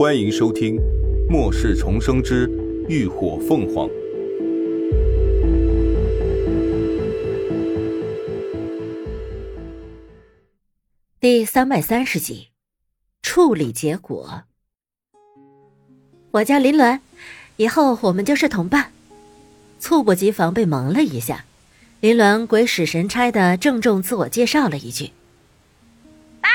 欢迎收听《末世重生之浴火凤凰》第三百三十集，处理结果。我叫林鸾，以后我们就是同伴。猝不及防被蒙了一下，林鸾鬼使神差的郑重自我介绍了一句：“爸。”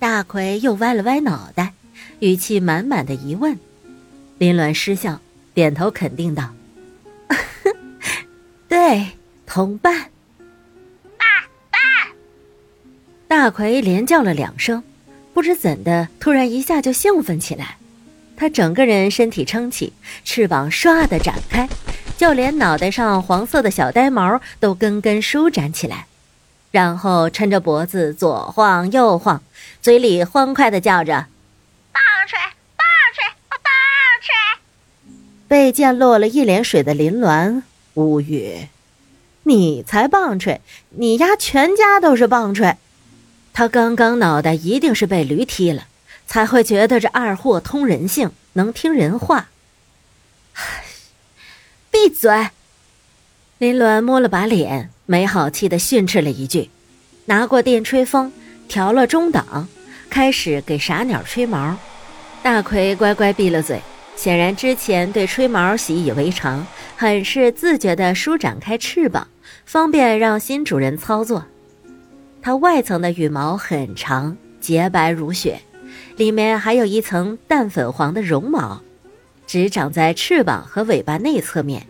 大奎又歪了歪脑袋。语气满满的疑问，林鸾失笑，点头肯定道：“ 对，同伴。”爸爸。大奎连叫了两声，不知怎的，突然一下就兴奋起来。他整个人身体撑起，翅膀唰的展开，就连脑袋上黄色的小呆毛都根根舒展起来，然后抻着脖子左晃右晃，嘴里欢快的叫着。棒槌，棒槌，棒槌被溅落了一脸水的林鸾无语，你才棒槌，你丫全家都是棒槌。他刚刚脑袋一定是被驴踢了，才会觉得这二货通人性，能听人话。闭嘴！林鸾摸了把脸，没好气的训斥了一句，拿过电吹风，调了中档，开始给傻鸟吹毛。大奎乖乖闭了嘴。显然之前对吹毛习以为常，很是自觉地舒展开翅膀，方便让新主人操作。它外层的羽毛很长，洁白如雪，里面还有一层淡粉黄的绒毛，只长在翅膀和尾巴内侧面。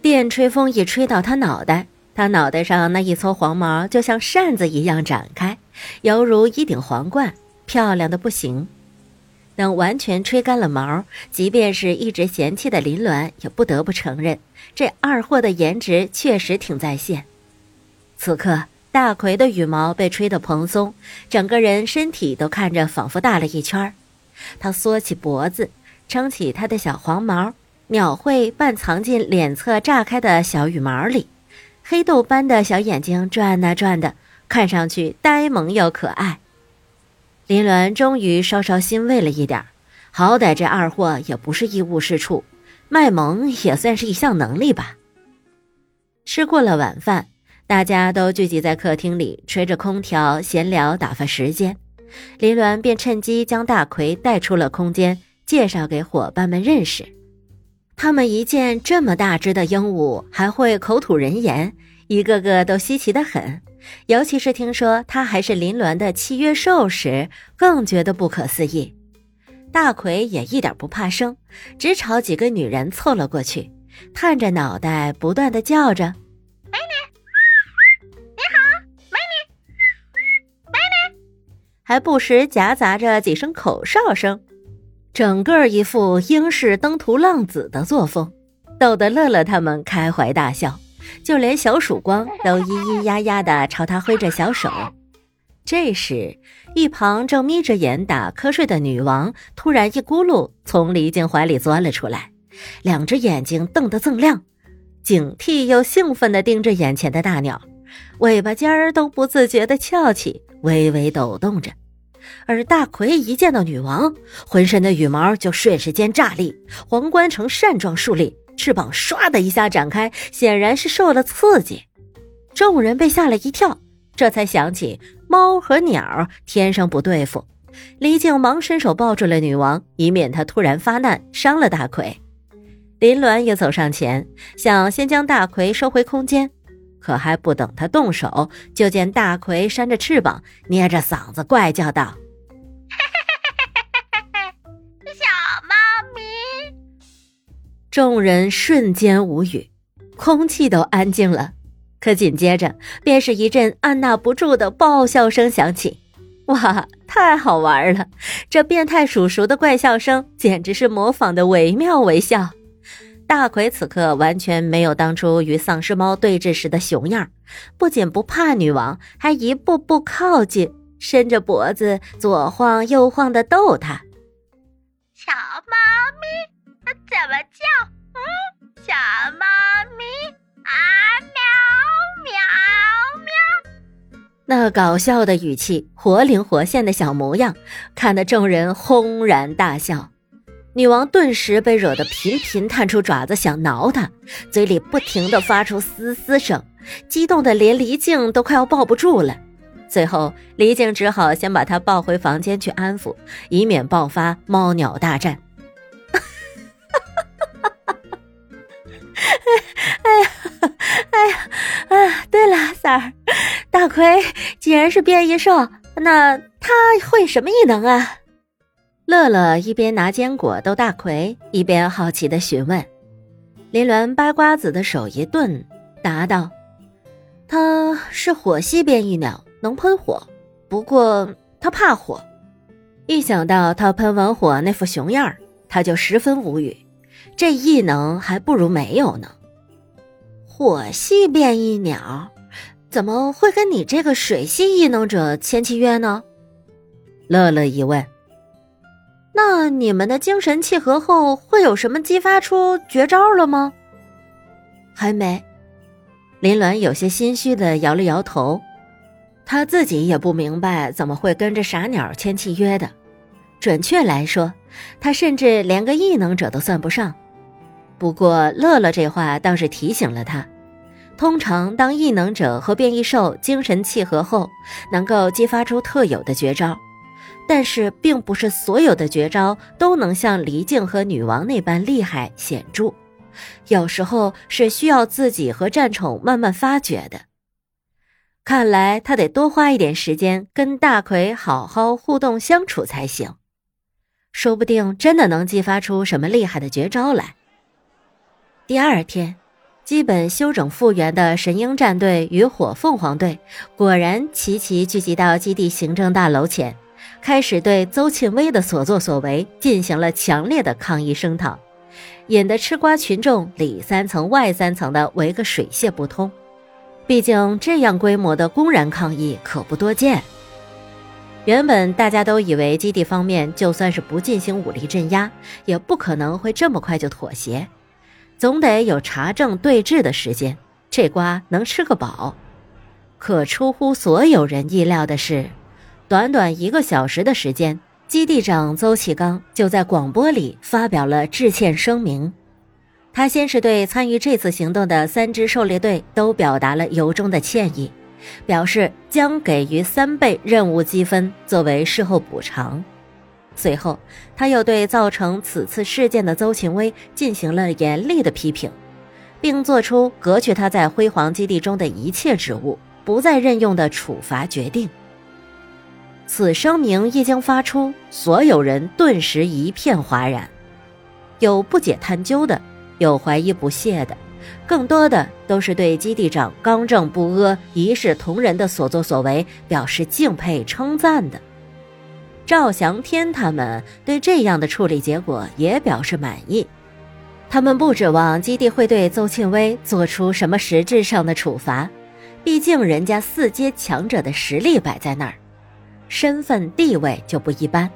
电吹风一吹到它脑袋，它脑袋上那一撮黄毛就像扇子一样展开，犹如一顶皇冠，漂亮的不行。等完全吹干了毛，即便是一直嫌弃的林鸾，也不得不承认，这二货的颜值确实挺在线。此刻，大奎的羽毛被吹得蓬松，整个人身体都看着仿佛大了一圈他缩起脖子，撑起他的小黄毛，秒会半藏进脸侧炸开的小羽毛里，黑豆般的小眼睛转啊转的，看上去呆萌又可爱。林鸾终于稍稍欣慰了一点好歹这二货也不是一无是处，卖萌也算是一项能力吧。吃过了晚饭，大家都聚集在客厅里，吹着空调闲聊打发时间。林鸾便趁机将大奎带出了空间，介绍给伙伴们认识。他们一见这么大只的鹦鹉，还会口吐人言，一个个都稀奇的很。尤其是听说它还是林鸾的契约兽时，更觉得不可思议。大奎也一点不怕生，只朝几个女人凑了过去，探着脑袋，不断的叫着：“美女，你好，美女，美女。”还不时夹杂着几声口哨声，整个一副英式登徒浪子的作风，逗得乐乐他们开怀大笑。就连小曙光都咿咿呀呀地朝他挥着小手。这时，一旁正眯着眼打瞌睡的女王突然一咕噜从李靖怀里钻了出来，两只眼睛瞪得锃亮，警惕又兴奋地盯着眼前的大鸟，尾巴尖儿都不自觉地翘起，微微抖动着。而大奎一见到女王，浑身的羽毛就瞬时间炸立，皇冠呈扇状竖立。翅膀唰的一下展开，显然是受了刺激。众人被吓了一跳，这才想起猫和鸟天生不对付。李靖忙伸手抱住了女王，以免她突然发难伤了大奎。林鸾也走上前，想先将大奎收回空间，可还不等他动手，就见大奎扇着翅膀，捏着嗓子怪叫道。小猫咪 众人瞬间无语，空气都安静了。可紧接着，便是一阵按捺不住的爆笑声响起。哇，太好玩了！这变态叔叔的怪笑声简直是模仿的惟妙惟肖。大奎此刻完全没有当初与丧尸猫对峙时的熊样，不仅不怕女王，还一步步靠近，伸着脖子左晃右晃的逗她。小猫咪。怎么叫？嗯，小猫咪啊，喵喵喵！那搞笑的语气，活灵活现的小模样，看得众人轰然大笑。女王顿时被惹得频频探出爪子想挠他，嘴里不停地发出嘶嘶声，激动的连黎静都快要抱不住了。最后，黎静只好先把他抱回房间去安抚，以免爆发猫鸟大战。哎呀，哎呀，啊！对了，三儿，大奎既然是变异兽，那他会什么异能啊？乐乐一边拿坚果逗大奎，一边好奇的询问。林鸾掰瓜子的手一顿，答道：“他是火系变异鸟，能喷火，不过他怕火。一想到他喷完火那副熊样他就十分无语。这异能还不如没有呢。火系变异鸟，怎么会跟你这个水系异能者签契约呢？”乐乐一问。那你们的精神契合后会有什么激发出绝招了吗？还没。林鸾有些心虚的摇了摇头，他自己也不明白怎么会跟着傻鸟签契约的。准确来说，他甚至连个异能者都算不上。不过乐乐这话倒是提醒了他，通常当异能者和变异兽精神契合后，能够激发出特有的绝招。但是，并不是所有的绝招都能像黎静和女王那般厉害显著，有时候是需要自己和战宠慢慢发掘的。看来他得多花一点时间跟大奎好好互动相处才行，说不定真的能激发出什么厉害的绝招来。第二天，基本休整复原的神鹰战队与火凤凰队果然齐齐聚集到基地行政大楼前。开始对邹庆威的所作所为进行了强烈的抗议声讨，引得吃瓜群众里三层外三层的围个水泄不通。毕竟这样规模的公然抗议可不多见。原本大家都以为基地方面就算是不进行武力镇压，也不可能会这么快就妥协，总得有查证对峙的时间，这瓜能吃个饱。可出乎所有人意料的是。短短一个小时的时间，基地长邹启刚就在广播里发表了致歉声明。他先是对参与这次行动的三支狩猎队都表达了由衷的歉意，表示将给予三倍任务积分作为事后补偿。随后，他又对造成此次事件的邹庆威进行了严厉的批评，并作出革去他在辉煌基地中的一切职务，不再任用的处罚决定。此声明一经发出，所有人顿时一片哗然，有不解探究的，有怀疑不屑的，更多的都是对基地长刚正不阿、一视同仁的所作所为表示敬佩称赞的。赵祥天他们对这样的处理结果也表示满意，他们不指望基地会对邹庆威做出什么实质上的处罚，毕竟人家四阶强者的实力摆在那儿。身份地位就不一般，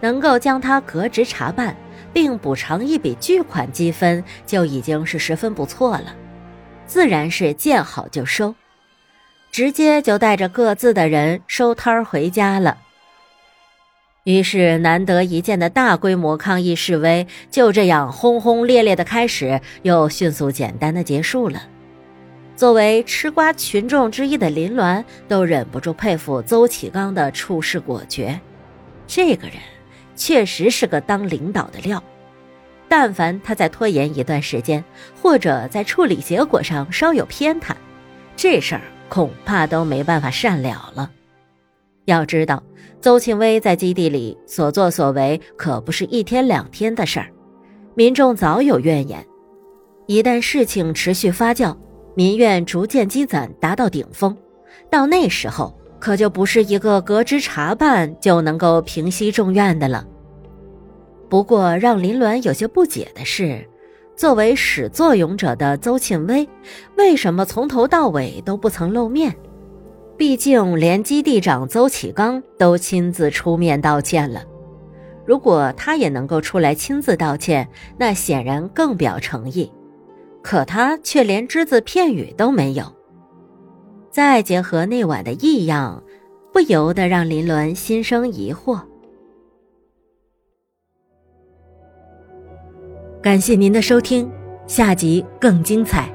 能够将他革职查办，并补偿一笔巨款积分，就已经是十分不错了。自然是见好就收，直接就带着各自的人收摊儿回家了。于是，难得一见的大规模抗议示威就这样轰轰烈烈的开始，又迅速简单的结束了。作为吃瓜群众之一的林鸾都忍不住佩服邹启刚的处事果决。这个人确实是个当领导的料。但凡他再拖延一段时间，或者在处理结果上稍有偏袒，这事儿恐怕都没办法善了了。要知道，邹庆威在基地里所作所为可不是一天两天的事儿，民众早有怨言。一旦事情持续发酵，民怨逐渐积攒，达到顶峰，到那时候可就不是一个革职查办就能够平息众怨的了。不过，让林鸾有些不解的是，作为始作俑者的邹庆威，为什么从头到尾都不曾露面？毕竟，连基地长邹启刚都亲自出面道歉了。如果他也能够出来亲自道歉，那显然更表诚意。可他却连只字片语都没有。再结合那晚的异样，不由得让林伦心生疑惑。感谢您的收听，下集更精彩。